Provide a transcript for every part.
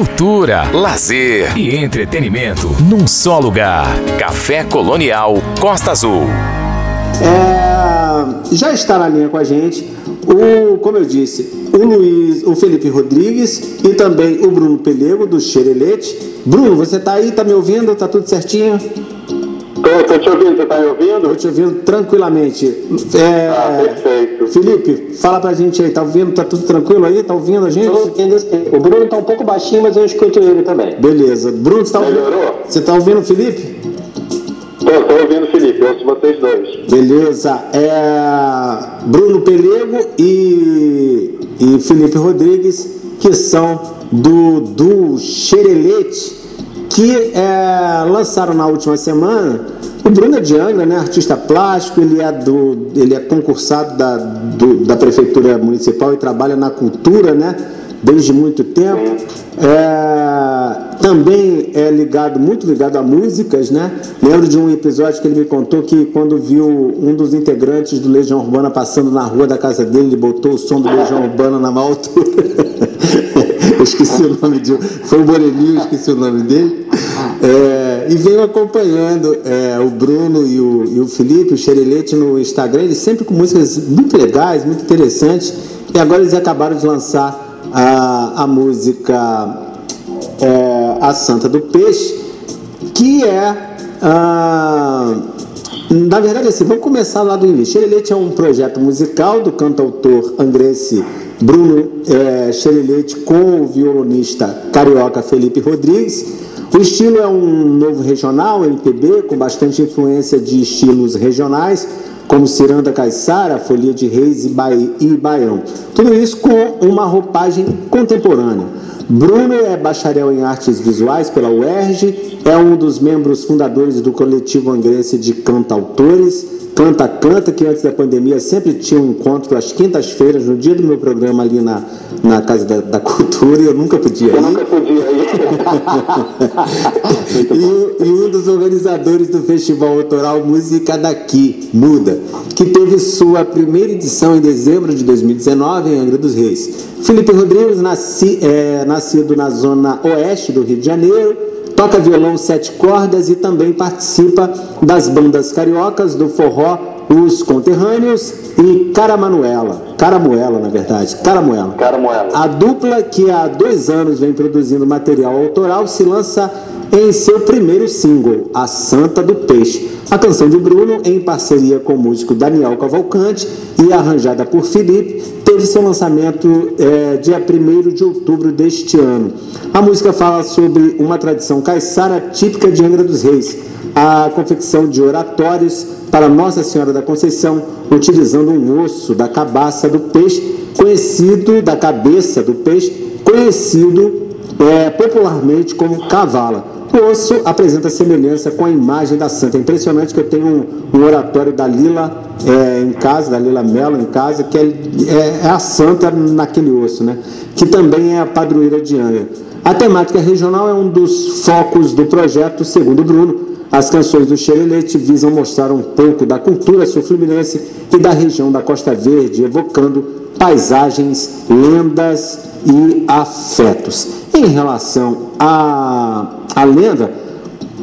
cultura, lazer e entretenimento num só lugar. Café Colonial Costa Azul. É, já está na linha com a gente o, como eu disse, o Luiz, o Felipe Rodrigues e também o Bruno Pelego do Xerelete. Bruno, você está aí, está me ouvindo? Tá tudo certinho? Estou te ouvindo, você está me ouvindo? Estou te ouvindo tranquilamente. É, ah, perfeito. Felipe, fala pra gente aí, tá ouvindo? Tá tudo tranquilo aí? Tá ouvindo a gente? ouvindo sim. O Bruno tá um pouco baixinho, mas eu escuto ele também. Beleza. Bruno, você tá ouvindo? Melhorou? Você tá ouvindo o Felipe? Estou ouvindo o Felipe, ouço vocês dois. Beleza. É Bruno Pelego e, e Felipe Rodrigues, que são do, do Xerelete que é, lançaram na última semana. O Bruno é de Angra, né, artista plástico, ele é, do, ele é concursado da, do, da Prefeitura Municipal e trabalha na cultura, né, desde muito tempo. É, também é ligado, muito ligado a músicas, né? Lembro de um episódio que ele me contou que quando viu um dos integrantes do Legião Urbana passando na rua da casa dele, ele botou o som do Legião Urbana na maior altura. esqueci o nome de. Foi o Moreninho, esqueci o nome dele. É, e venho acompanhando é, o Bruno e o, e o Felipe, o Xerelete, no Instagram, eles sempre com músicas muito legais, muito interessantes. E agora eles acabaram de lançar a, a música é, A Santa do Peixe, que é. Ah, na verdade, assim, vamos começar lá do início. Xerelete é um projeto musical do cantautor angrense Bruno é, com o violonista carioca Felipe Rodrigues. O estilo é um novo regional, MPB, com bastante influência de estilos regionais, como Ciranda Caiçara, Folia de Reis e, e Baião. Tudo isso com uma roupagem contemporânea. Bruno é bacharel em artes visuais pela UERJ, é um dos membros fundadores do coletivo angrense de cantautores Canta Canta, que antes da pandemia sempre tinha um encontro às quintas-feiras, no dia do meu programa ali na, na Casa da, da Cultura, e eu nunca podia ir. Eu nunca podia ir. e, e, um dos organizadores do Festival Autoral Música Daqui, Muda, que teve sua primeira edição em dezembro de 2019 em Angra dos Reis. Felipe Rodrigues, nasci, é, nascido na zona oeste do Rio de Janeiro, toca violão sete cordas e também participa das bandas cariocas do forró Os Conterrâneos e Caramanuela. Caramuela, na verdade. Caramuela. Caramuela. A dupla, que há dois anos vem produzindo material autoral, se lança em seu primeiro single, A Santa do Peixe. A canção de Bruno, em parceria com o músico Daniel Cavalcante e arranjada por Felipe, teve seu lançamento é, dia 1 de outubro deste ano. A música fala sobre uma tradição caiçara típica de Angra dos Reis, a confecção de oratórios para Nossa Senhora da Conceição, utilizando um osso da cabaça do peixe, conhecido da cabeça do peixe, conhecido é, popularmente como cavala. O osso apresenta semelhança com a imagem da santa. É impressionante que eu tenho um, um oratório da Lila é, em casa, da Lila Mello em casa, que é, é, é, a santa naquele osso, né? que também é a padroeira de Angra. A temática regional é um dos focos do projeto, segundo Bruno. As canções do Xerelete visam mostrar um pouco da cultura sul-fluminense e da região da Costa Verde, evocando paisagens, lendas e afetos. Em relação à, à lenda,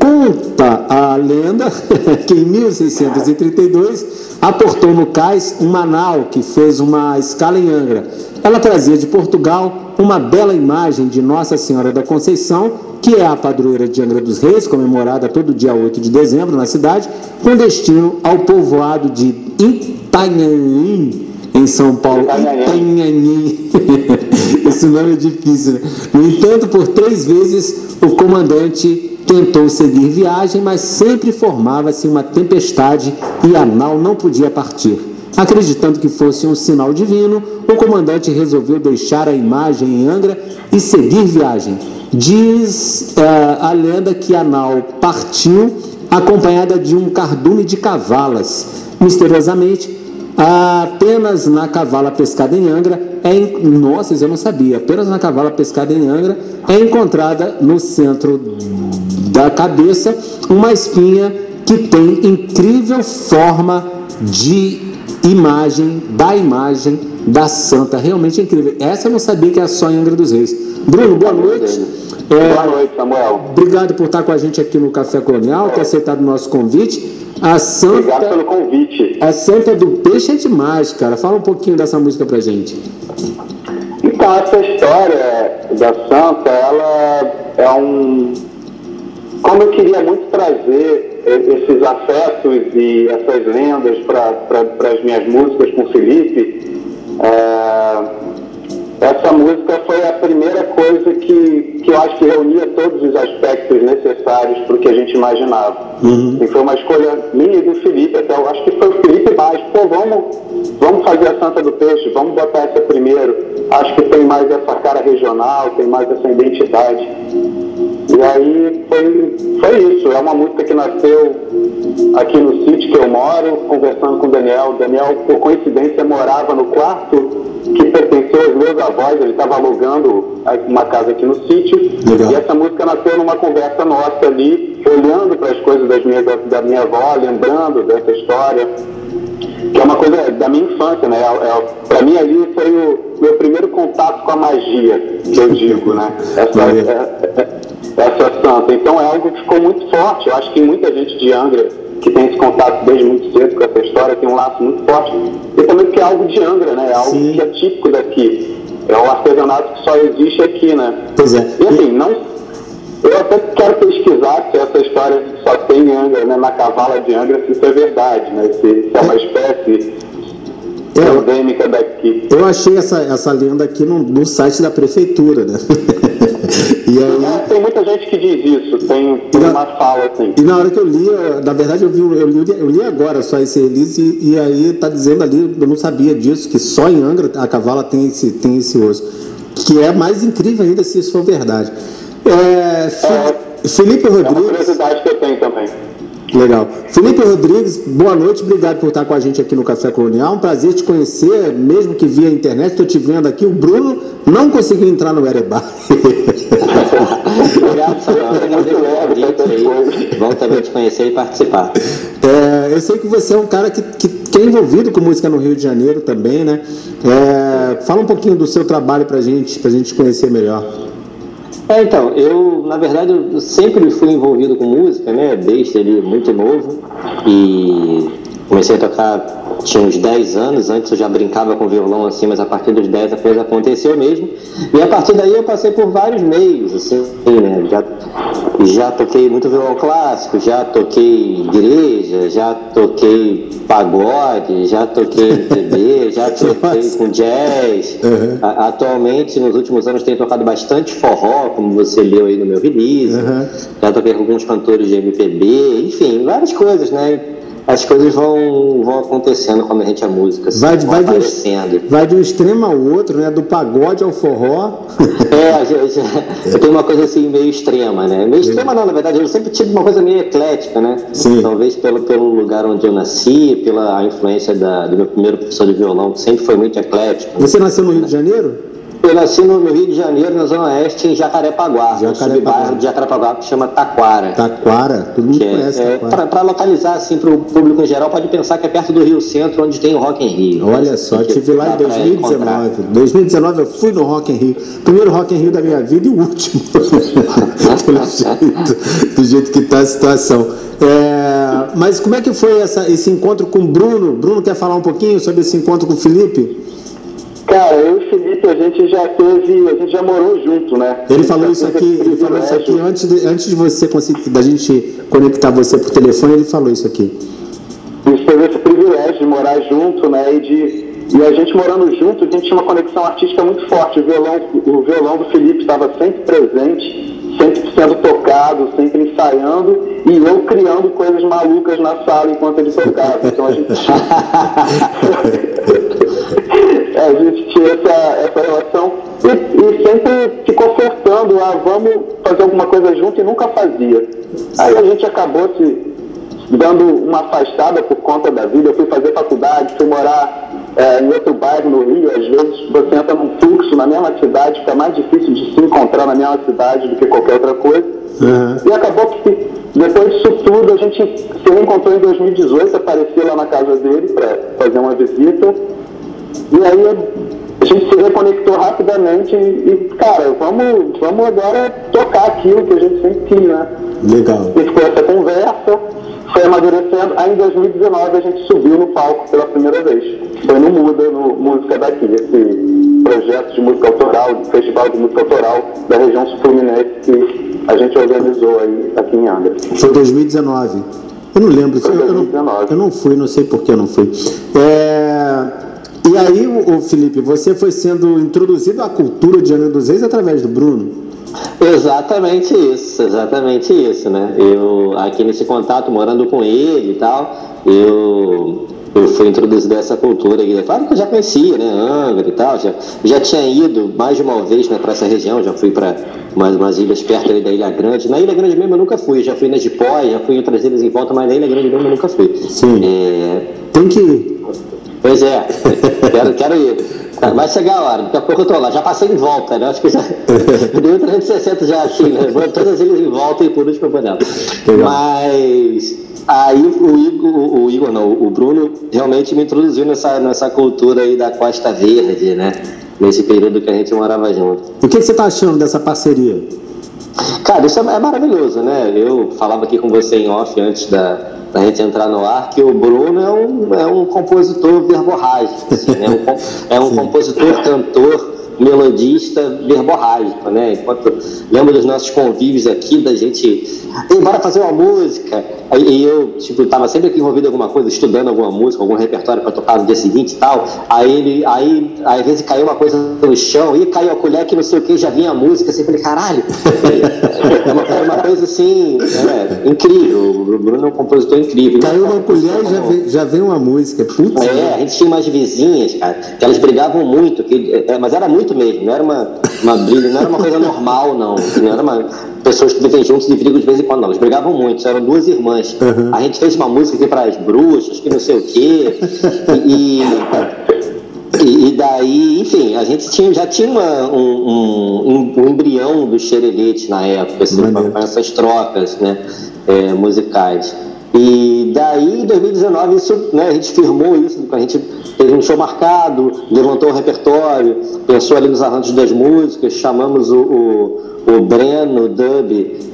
conta a lenda que em 1632 aportou no cais uma nau que fez uma escala em Angra. Ela trazia de Portugal uma bela imagem de Nossa Senhora da Conceição, que é a padroeira de Angra dos Reis, comemorada todo dia 8 de dezembro na cidade, com destino ao povoado de Itanhaém, em São Paulo. Itanhaém. Esse nome é difícil, né? No entanto, por três vezes o comandante tentou seguir viagem, mas sempre formava-se uma tempestade e a nau não podia partir. Acreditando que fosse um sinal divino, o comandante resolveu deixar a imagem em Angra e seguir viagem. Diz uh, a lenda que a nau partiu acompanhada de um cardume de cavalas. Misteriosamente, apenas na cavala pescada em Angra, é, nossa, eu não sabia, apenas na cavala pescada em Angra é encontrada no centro da cabeça uma espinha que tem incrível forma de imagem da imagem da santa. Realmente incrível. Essa eu não sabia que era só em Angra dos Reis. Bruno, boa noite. É, boa noite, Samuel. Obrigado por estar com a gente aqui no Café Colonial, ter aceitado o nosso convite. A Santa, Obrigado pelo convite. A Santa do Peixe é demais, cara. Fala um pouquinho dessa música pra gente. Então, essa história da Santa, ela é um. Como eu queria muito trazer esses afetos e essas lendas para as minhas músicas com o Felipe, é, essa música foi a primeira coisa que, que eu acho que reunia todos os aspectos necessários para o que a gente imaginava. Uhum. E foi uma escolha minha e do Felipe, até eu acho que foi o Felipe mais, pô, vamos, vamos fazer a Santa do Peixe, vamos botar essa primeiro. Acho que tem mais essa cara regional, tem mais essa identidade. E aí foi, foi isso, é uma música que nasceu aqui no sítio que eu moro, conversando com o Daniel. O Daniel, por coincidência, morava no quarto que pertenceu aos meus avós, ele estava alugando uma casa aqui no sítio. Legal. E essa música nasceu numa conversa nossa ali, olhando para as coisas das minhas, da minha avó, lembrando dessa história, que é uma coisa da minha infância, né? É, é, para mim ali foi o meu primeiro contato com a magia, que eu digo, né? Essa, é, é, essa santa. Então é algo que ficou muito forte. Eu acho que muita gente de Angra que tem esse contato desde muito cedo com essa história, tem um laço muito forte. E também porque é algo de Angra, né? É algo Sim. que é típico daqui. É um artesanato que só existe aqui, né? Pois é. E assim, não. Eu até quero pesquisar se essa história só tem em Angra, né? Na cavala de Angra, se isso é verdade, né? Se, se é uma espécie é, endêmica daqui. Eu achei essa, essa lenda aqui no, no site da prefeitura, né? E aí, tem muita gente que diz isso, tem, tem na, uma fala assim. E na hora que eu li, na verdade eu, vi, eu, li, eu li agora só esse release e, e aí tá dizendo ali, eu não sabia disso, que só em Angra a cavala tem esse, tem esse osso. Que é mais incrível ainda se isso for verdade. É, é, Felipe Rodrigues. É uma curiosidade que eu tenho também. Legal. Felipe Rodrigues, boa noite, obrigado por estar com a gente aqui no Café Colonial. Um prazer te conhecer, mesmo que via internet, estou te vendo aqui. O Bruno não conseguiu entrar no Erebá. obrigado, Samuel. Bom também te conhecer e participar. É, eu sei que você é um cara que, que, que, é envolvido com música no Rio de Janeiro também, né? É, fala um pouquinho do seu trabalho para gente, a gente conhecer melhor. É, então, eu, na verdade, eu sempre fui envolvido com música, né, desde ali muito novo, e comecei a tocar tinha uns 10 anos, antes eu já brincava com violão assim, mas a partir dos 10 a coisa aconteceu mesmo. E a partir daí eu passei por vários meios, assim, né? Já, já toquei muito violão clássico, já toquei igreja, já toquei pagode, já toquei MPB, já toquei com jazz. Uhum. A, atualmente, nos últimos anos, tenho tocado bastante forró, como você leu aí no meu release. Uhum. Já toquei com alguns cantores de MPB, enfim, várias coisas, né? As coisas vão, vão acontecendo quando a gente é música. Assim, vai, vai, de, vai de um extremo ao outro, né? Do pagode ao forró. É, gente, eu tenho uma coisa assim meio extrema, né? Meio extrema não, na verdade, eu sempre tive uma coisa meio eclética, né? Sim. Talvez pelo, pelo lugar onde eu nasci, pela influência da, do meu primeiro professor de violão, que sempre foi muito eclético. Você nasceu no Rio de Janeiro? Eu nasci no Rio de Janeiro, na Zona Oeste, em Jacarepaguá, Jacarepaguá. um de Jacarepaguá que chama Taquara. Taquara? Todo mundo é, conhece é, Para localizar, assim, para o público em geral, pode pensar que é perto do Rio Centro, onde tem o Rock in Rio. Olha né? só, estive lá em 2019. 2019 eu fui no Rock in Rio. Primeiro Rock in Rio da minha vida e o último. jeito, do jeito que está a situação. É, mas como é que foi essa, esse encontro com o Bruno? Bruno quer falar um pouquinho sobre esse encontro com o Felipe? Cara, eu e o Felipe, a gente já teve, a gente já morou junto, né? Ele falou isso aqui, ele falou isso aqui antes de, antes de você conseguir, da gente conectar você por telefone, ele falou isso aqui. A gente teve esse privilégio de morar junto, né? E, de, e a gente morando junto, a gente tinha uma conexão artística muito forte. O violão, o violão do Felipe estava sempre presente, sempre sendo tocado, sempre ensaiando, e eu criando coisas malucas na sala enquanto ele tocava. Então a gente. a gente tinha essa, essa relação e, e, sempre ficou ofertando, ah, vamos fazer alguma coisa junto e nunca fazia. Aí a gente acabou se dando uma afastada por conta da vida. Eu fui fazer faculdade, fui morar é, em outro bairro no Rio. Às vezes você entra num fluxo na mesma cidade, fica mais difícil de se encontrar na mesma cidade do que qualquer outra coisa. Uhum. E acabou que depois disso tudo a gente se reencontrou em 2018, apareci lá na casa dele para fazer uma visita. E aí a gente se reconectou rapidamente e, e, cara, vamos, vamos agora tocar aquilo que a gente sempre quis, né? Legal. E ficou essa conversa, foi amadurecendo. Aí em 2019 a gente subiu no palco pela primeira vez. Foi no Muda, no Música Daqui, esse projeto de música autoral, festival de música autoral da região sul-fluminense que a gente organizou aí aqui em Angra. Foi 2019. Eu não lembro. Foi 2019. Eu, não, eu não fui, não sei por que eu não fui. É... E aí, o Felipe, você foi sendo introduzido à cultura de Angra dos Reis através do Bruno? Exatamente isso, exatamente isso, né? Eu, aqui nesse contato, morando com ele e tal, eu, eu fui introduzido essa cultura aqui. Claro que eu já conhecia, né? Angra e tal, já, já tinha ido mais de uma vez né, para essa região, já fui para umas, umas ilhas perto ali da Ilha Grande. Na Ilha Grande mesmo eu nunca fui, já fui na Jipó, já fui em outras ilhas em volta, mas na Ilha Grande mesmo eu nunca fui. Sim. É... Tem que ir. Pois é, quero, quero ir. Vai chegar a hora, daqui a pouco eu tô lá. Já passei em volta, né? Acho que já. deu 360 já aqui, né? Vou todas eles em volta e por último eu vou Mas aí o Igor, o Igor não, o Bruno realmente me introduziu nessa, nessa cultura aí da Costa Verde, né? Nesse período que a gente morava junto. O que, que você tá achando dessa parceria? Cara, isso é, é maravilhoso, né? Eu falava aqui com você em off antes da, da gente entrar no ar que o Bruno é um, é um compositor verborrágico, assim, né? um, é um compositor, cantor, melodista verborrágico, né? Enquanto lembro dos nossos convívios aqui, da gente, Ei, bora fazer uma música. Aí eu, tipo, tava sempre aqui envolvido em alguma coisa, estudando alguma música, algum repertório para tocar no dia seguinte e tal. Aí ele, aí, às vezes caiu uma coisa no chão, e caiu a colher que não sei o que, já vinha a música, assim, falei, caralho. É uma, é uma coisa assim, é, incrível. O Bruno é um compositor incrível. Caiu uma colher e já vem, já vem uma música. Putz, é, a gente tinha umas vizinhas, cara, que elas brigavam muito, que, é, mas era muito mesmo, não era uma, uma briga, não era uma coisa normal, não. Não era uma pessoas que vivem juntos e brigam de vez em quando, não. Eles brigavam muito, eram duas irmãs. Uhum. A gente fez uma música aqui para as bruxas, que não sei o quê. e, e, e, daí, enfim, a gente tinha, já tinha uma, um, um, um, embrião do xerelete na época, assim, com essas trocas né, é, musicais. E daí, em 2019, isso, né, a gente firmou isso, a gente teve um show marcado, levantou o repertório, pensou ali nos arranjos das músicas, chamamos o, o, o Breno Dub,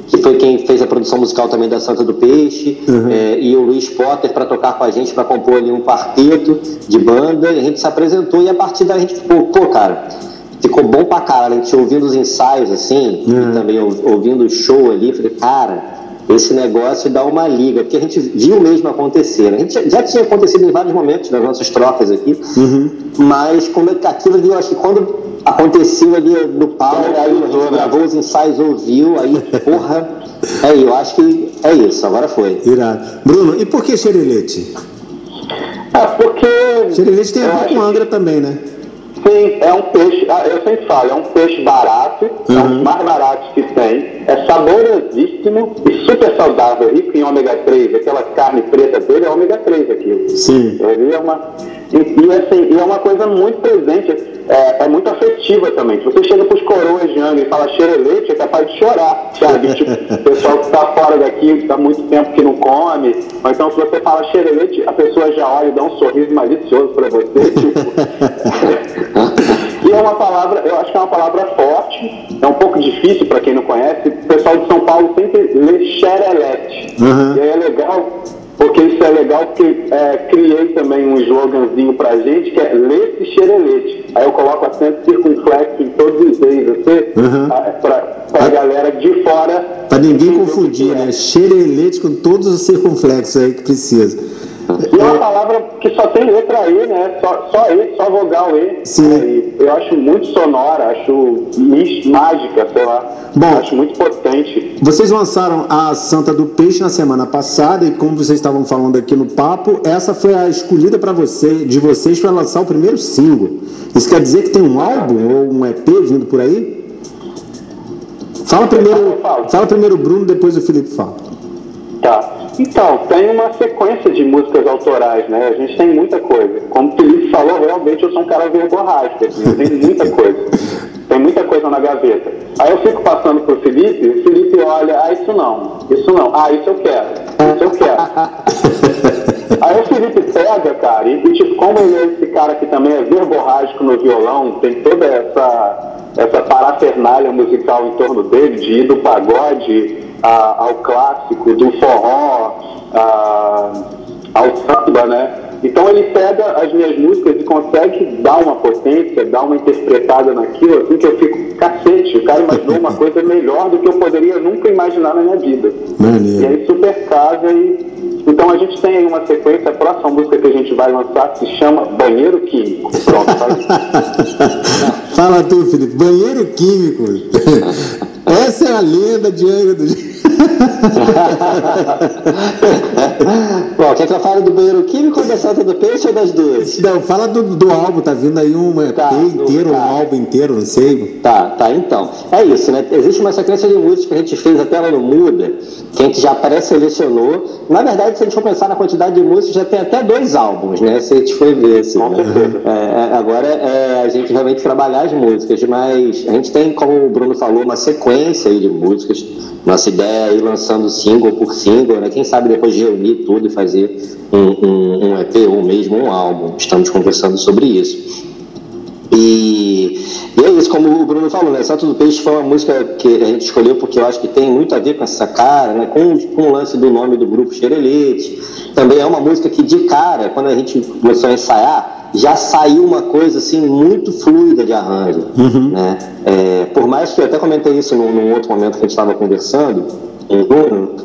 que foi quem fez a produção musical também da Santa do Peixe, uhum. é, e o Luiz Potter para tocar com a gente, para compor ali um quarteto de banda, e a gente se apresentou e a partir daí a gente ficou, pô, cara, ficou bom pra caralho, a gente ouvindo os ensaios assim, uhum. e também ouvindo o show ali, falei, cara esse negócio dá uma liga, porque a gente viu mesmo acontecer. Né? A gente já tinha acontecido em vários momentos nas nossas trocas aqui, uhum. mas como é aquilo ali, eu acho que quando aconteceu ali no palco, aí a gente gravou os ensaios, ouviu, aí, porra, é, eu acho que é isso, agora foi. Irado. Bruno, e por que xerelete? Ah, porque. Xerelete tem a ver com Angra também, né? Sim, é um peixe, ah, eu sempre falo, é um peixe barato, uhum. é um uhum. mais baratos que tem, é saborosíssimo e super saudável, rico em ômega 3, aquela carne preta dele é ômega 3 aquilo. Sim. Ele é uma, e, e, assim, e é uma coisa muito presente, é, é muito afetiva também. Se você chega para os coroas de Angra e fala xerelete, é capaz de chorar, sabe? tipo, o pessoal que está fora daqui, que está muito tempo que não come, ou então se você fala xerelete, a pessoa já olha e dá um sorriso malicioso para você, tipo... É uma palavra, eu acho que é uma palavra forte, é um pouco difícil para quem não conhece. O pessoal de São Paulo sempre lê xerelete. Uhum. E aí é legal, porque isso é legal, porque é, criei também um sloganzinho pra gente, que é lê-se xerelete. Aí eu coloco acento circunflexo em todos os E's, assim, uhum. pra, pra a galera de fora. Pra ninguém confundir, né? Xerelete com todos os circunflexos aí que precisa. E é uma palavra que só tem letra E, né? Só, só E, só vogal E. Sim. eu acho muito sonora, acho mágica, sei lá. Bom, acho muito potente. Vocês lançaram a Santa do Peixe na semana passada e como vocês estavam falando aqui no papo, essa foi a escolhida para você, de vocês para lançar o primeiro single. Isso quer dizer que tem um álbum ou um EP vindo por aí? Fala primeiro, fala primeiro o Bruno, depois o Felipe fala. Tá. Então, tem uma sequência de músicas autorais, né? A gente tem muita coisa. Como o Felipe falou, realmente eu sou um cara verborrágico, assim, tenho muita coisa. Tem muita coisa na gaveta. Aí eu fico passando pro Felipe, o Felipe olha, aí isso não, isso não. Ah, isso eu quero, isso eu quero. Aí o Felipe pega, cara, e, e tipo, como ele é esse cara que também é verborrágico no violão, tem toda essa, essa parafernália musical em torno dele, de ir do pagode a, ao clássico, do forró a, ao samba, né? Então ele pega as minhas músicas e consegue dar uma potência, dar uma interpretada naquilo, assim que eu fico, cacete, o cara imaginou uma coisa melhor do que eu poderia nunca imaginar na minha vida. E aí super casa e. Então a gente tem aí uma sequência, a próxima música que a gente vai lançar se chama Banheiro Químico. Pronto? Fala tu, Felipe. Banheiro químico. Essa é a lenda de Angra do Bom, quer que eu fale do banheiro químico ou da Santa do Peixe ou das duas? Não, fala do, do álbum, tá vindo aí um EP Tá, inteiro, um álbum inteiro, não sei. Tá, tá, então. É isso, né? Existe uma sequência de músicas que a gente fez até lá no Muda, que a gente já pré-selecionou. Na verdade, se a gente for pensar na quantidade de músicas, já tem até dois álbuns, né? Se a gente for ver, assim. Né? É, é, agora é a gente realmente trabalhar as músicas, mas a gente tem, como o Bruno falou, uma sequência aí de músicas. Nossa ideia é ir lançando single por single, né? Quem sabe depois de reunir tudo e fazer um, um, um EP ou mesmo um álbum. Estamos conversando sobre isso. E, e é isso, como o Bruno falou, né? Santo do Peixe foi uma música que a gente escolheu porque eu acho que tem muito a ver com essa cara, né? Com, com o lance do nome do grupo Xerelete. Também é uma música que, de cara, quando a gente começou a ensaiar, já saiu uma coisa assim muito fluida de arranjo. Né? É, por mais que eu até comentei isso num, num outro momento que a gente estava conversando, o Bruno,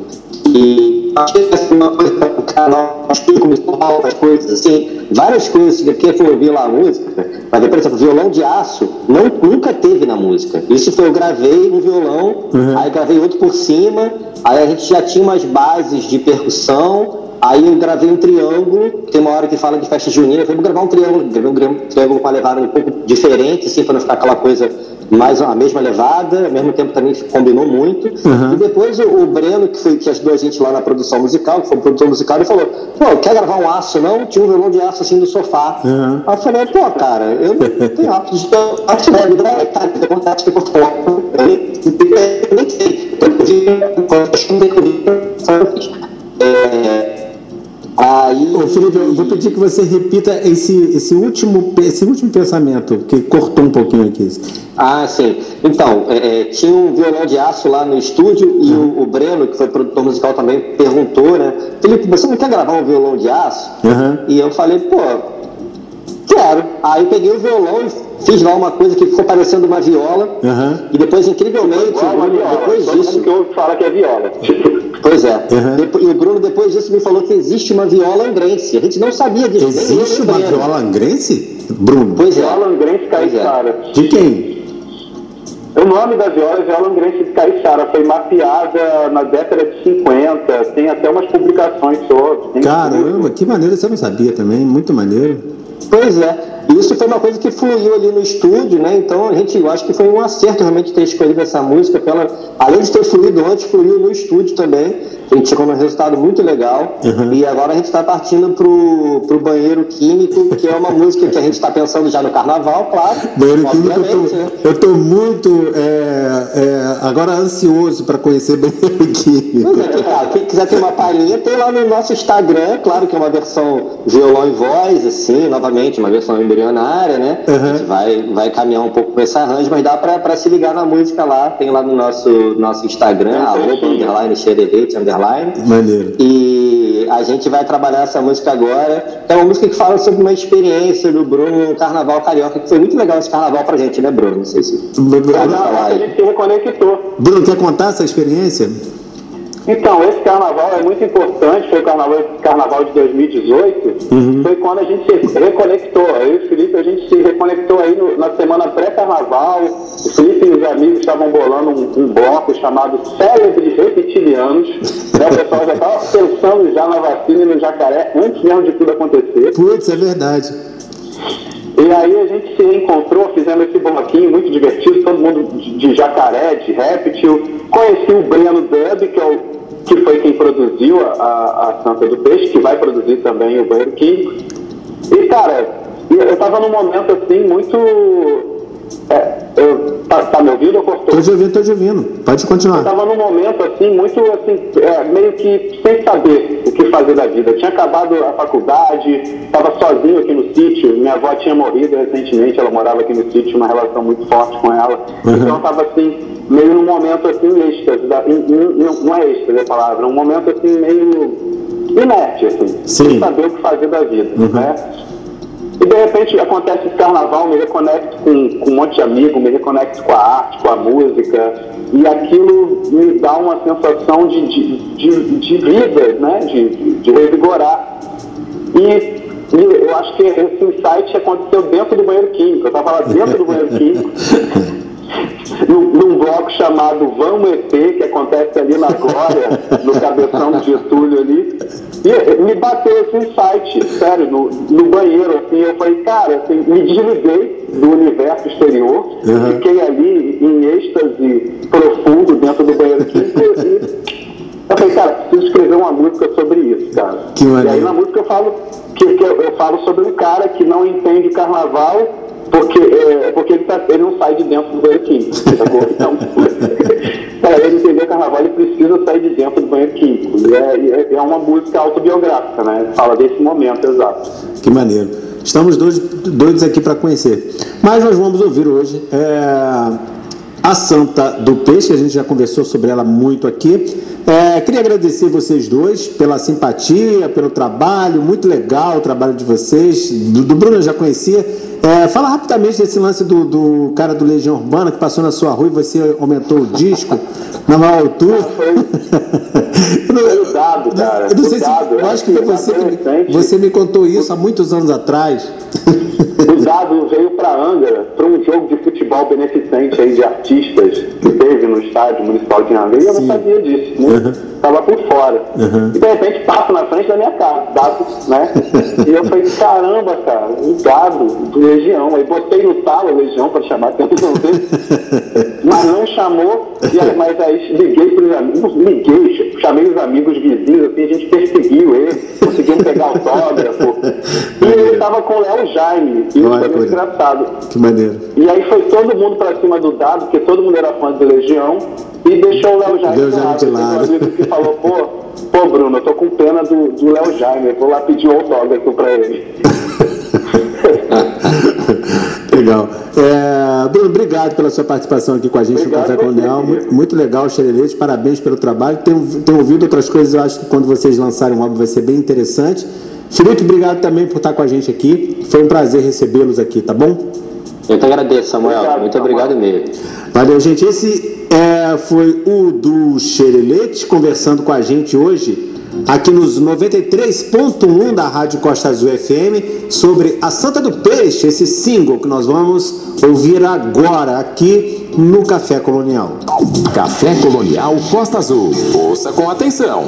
e achei que assim, uma coisa para o canal, acho que começou a falar umas coisas assim, várias coisas que quem for ouvir lá a música, mas por exemplo, violão de aço não, nunca teve na música. Isso foi, eu gravei um violão, aí gravei outro por cima, aí a gente já tinha umas bases de percussão, Aí eu gravei um triângulo, tem uma hora que fala de festa junina, eu falei, vou gravar um triângulo, gravei um tri- triângulo com uma levada um pouco diferente, assim, para não ficar aquela coisa mais a mesma levada, ao mesmo tempo também combinou muito. E depois o, o Breno, que, foi, que ajudou a gente lá na produção musical, que foi o produtor musical, ele falou, pô, quer gravar um aço não? Tinha um violão de aço assim no sofá. Uhum. Aí eu falei, pô, cara, eu não tenho hábito de não, me dá cara, tem vontade de foto. Eu nem sei. Eu vi, quando eu vi, eu fiz. Aí. Ô, Felipe, eu vou pedir que você repita esse, esse, último, esse último pensamento, que cortou um pouquinho aqui. Ah, sim. Então, é, é, tinha um violão de aço lá no estúdio e o, o Breno, que foi produtor musical também, perguntou, né? Felipe, você não quer gravar um violão de aço? Uhum. E eu falei, pô, quero. Aí peguei o violão e fiz lá uma coisa que ficou parecendo uma viola. Uhum. E depois, incrivelmente, Igual Bruno, viola. depois disso. que ouve fala que é viola. Pois é. Uhum. E o Bruno, depois disso, me falou que existe uma viola angrense. A gente não sabia disso. eu, Existe uma viola angrense? Bruno? Pois é. Viola Angrense é. Caiçara. De quem? O nome da viola é Viola Angrense de Caiçara. Foi mapeada na década de 50. Tem até umas publicações sobre. Caramba, que maneiro, você não sabia também, muito maneiro. Pois é. Isso foi uma coisa que fluiu ali no estúdio, né? Então a gente, eu acho que foi um acerto realmente ter escolhido essa música. Pela, além de ter fluído antes, fluiu no estúdio também. A gente chegou num resultado muito legal. E agora a gente está partindo pro, pro Banheiro Químico, que é uma música que a gente está pensando já no carnaval, claro. Banheiro Químico, eu obviamente, né? muito é, é, agora ansioso para conhecer Banheiro Químico. Pois é, que, cara, quem quiser ter uma palhinha, tem lá no nosso Instagram, claro que é uma versão violão e voz, assim, novamente, uma versão embrionária, né? A gente vai, vai caminhar um pouco com esse arranjo, mas dá pra, pra se ligar na música lá, tem lá no nosso, nosso Instagram, arroba, underline, xerevete, underline. Maneiro. E a gente vai trabalhar essa música agora. É uma música que fala sobre uma experiência do Bruno no Carnaval Carioca, que foi muito legal esse carnaval pra gente, né, Bruno? Não sei se. Bruno, a gente se reconectou. Bruno, quer contar essa experiência? Então, esse carnaval é muito importante, foi o carnaval, carnaval de 2018, foi quando a gente se reconectou. Eu e o Felipe, a gente se reconectou aí no- na semana pré-carnaval. O Felipe e os amigos estavam bolando um, um bloco chamado Célebres Reptilianos. Né? O pessoal já estava pensando já na vacina e no jacaré antes mesmo de tudo acontecer. Putz, é verdade. E aí a gente se reencontrou, fizemos esse bloquinho muito divertido, todo mundo de, de jacaré, de réptil. Conheci o Breno Dub, que, é o, que foi quem produziu a, a, a Santa do Peixe, que vai produzir também o Banheiro Químico. E, cara, eu tava num momento assim muito É, eu, tá, tá, me ouvindo ou cortou? Tô te ouvindo, tô te ouvindo. Pode continuar. Eu tava num momento assim, muito assim, é, meio que sem saber o que fazer da vida. Eu tinha acabado a faculdade, tava sozinho aqui no sítio, minha avó tinha morrido recentemente, ela morava aqui no sítio, uma relação muito forte com ela. Uhum. Então eu tava assim, meio num momento assim, êxtase, da, não é êxtase a palavra, um momento assim, meio inerte, assim, Sim. sem saber o que fazer da vida, uhum. né? E de repente acontece esse carnaval, me reconecto com, com um monte de amigos, me reconecto com a arte, com a música, e aquilo me dá uma sensação de, de, de, de vida, né? de, de revigorar. E, e, eu acho que esse insight aconteceu dentro do banheiro químico. Eu estava lá dentro do banheiro químico, num, num, bloco chamado Vamos EP, que acontece ali na Glória, no cabeção do Getúlio ali. E me bateu esse insight, sério, no, no banheiro, assim, eu falei, cara, assim, me desliguei do universo exterior, uhum. fiquei ali em êxtase profundo dentro do banheiro químico e eu falei, cara, preciso escrever uma música sobre isso, cara. Que e aí na música eu falo que, que eu, eu, falo sobre um cara que não entende carnaval porque, é, porque ele, tá, ele, não sai de dentro do banheiro químico. Então, para ele entender carnaval, ele precisa sair de dentro do banheiro químico. E é, é uma música autobiográfica, né? Fala desse momento exato. Que maneiro. Estamos dois, doidos aqui para conhecer. Mas nós vamos ouvir hoje é, a Santa do Peixe, a gente já conversou sobre ela muito aqui. É, queria agradecer vocês dois pela simpatia, pelo trabalho, muito legal o trabalho de vocês. Do, do Bruno eu já conhecia. É, fala rapidamente desse lance do, do, cara do Legião Urbana que passou na sua rua e você aumentou o disco na maior altura. Foi dado, cara. Eu não sei se. Eu acho que foi você que você me contou isso há muitos anos atrás. Veio para Angra, para um jogo de futebol beneficente aí de artistas que teve no estádio municipal de Angra, e eu não sabia disso, né? Uhum. Tava por fora. Uhum. E de repente passo na frente da minha casa, dado, né? e eu falei, caramba, cara, um dado do Legião. Aí botei no talo Legião para chamar a atenção dele, mas não chamou, aí, mas aí liguei para os amigos, liguei, chamei os amigos vizinhos, assim, a gente perseguiu ele, conseguimos pegar autógrafo. E ele estava com o Léo Jaime, e isso foi muito engraçado. Que maneiro. E aí foi todo mundo para cima do dado, porque todo mundo era fã do Legião, e deixou o Léo Jaime de lado. De lado. Tem um amigo que falou, pô, pô Bruno, eu tô com pena do, do Léo Jaime, vou lá pedir um autógrafo para ele. legal. É, Bruno, obrigado pela sua participação aqui com a gente obrigado no Café Colonial. Muito, muito legal, Xerelete. Parabéns pelo trabalho. Tenho, tenho ouvido outras coisas, eu acho que quando vocês lançarem um álbum vai ser bem interessante. Felipe, obrigado também por estar com a gente aqui. Foi um prazer recebê-los aqui, tá bom? Eu te agradeço, Samuel. Obrigado, Muito obrigado mesmo. Valeu, gente. Esse é, foi o do Xerelete conversando com a gente hoje aqui nos 93.1 da Rádio Costa Azul FM sobre a Santa do Peixe, esse single que nós vamos ouvir agora aqui no Café Colonial. Café Colonial Costa Azul. Ouça com atenção.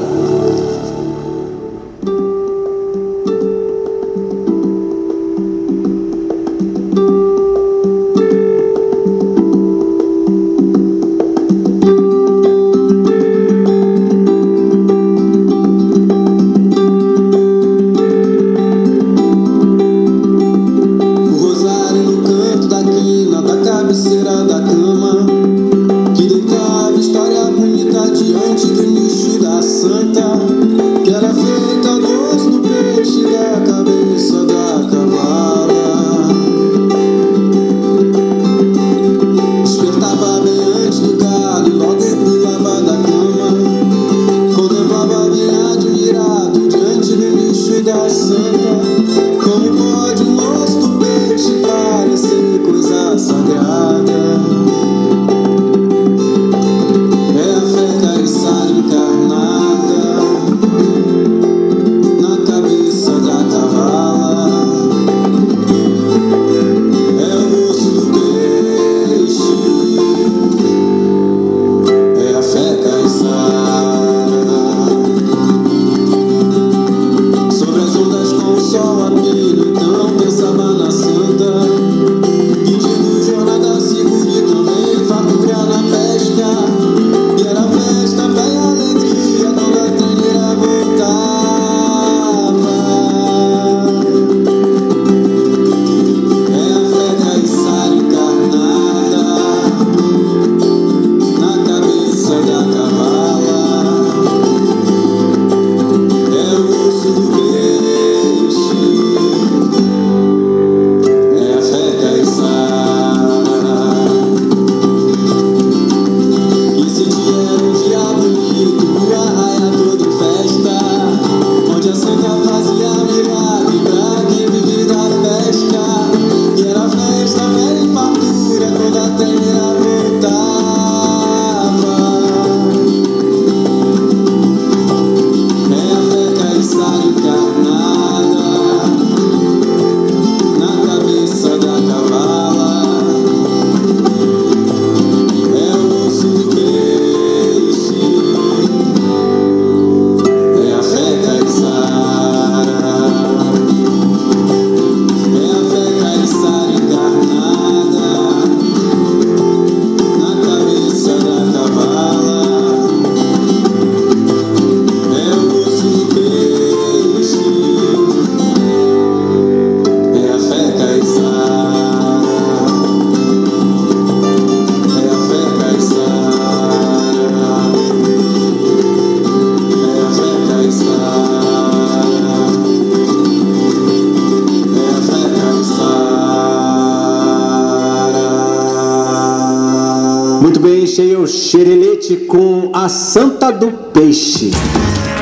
Do Peixe.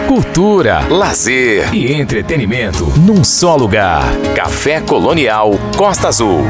Cultura, lazer e entretenimento num só lugar. Café Colonial Costa Azul.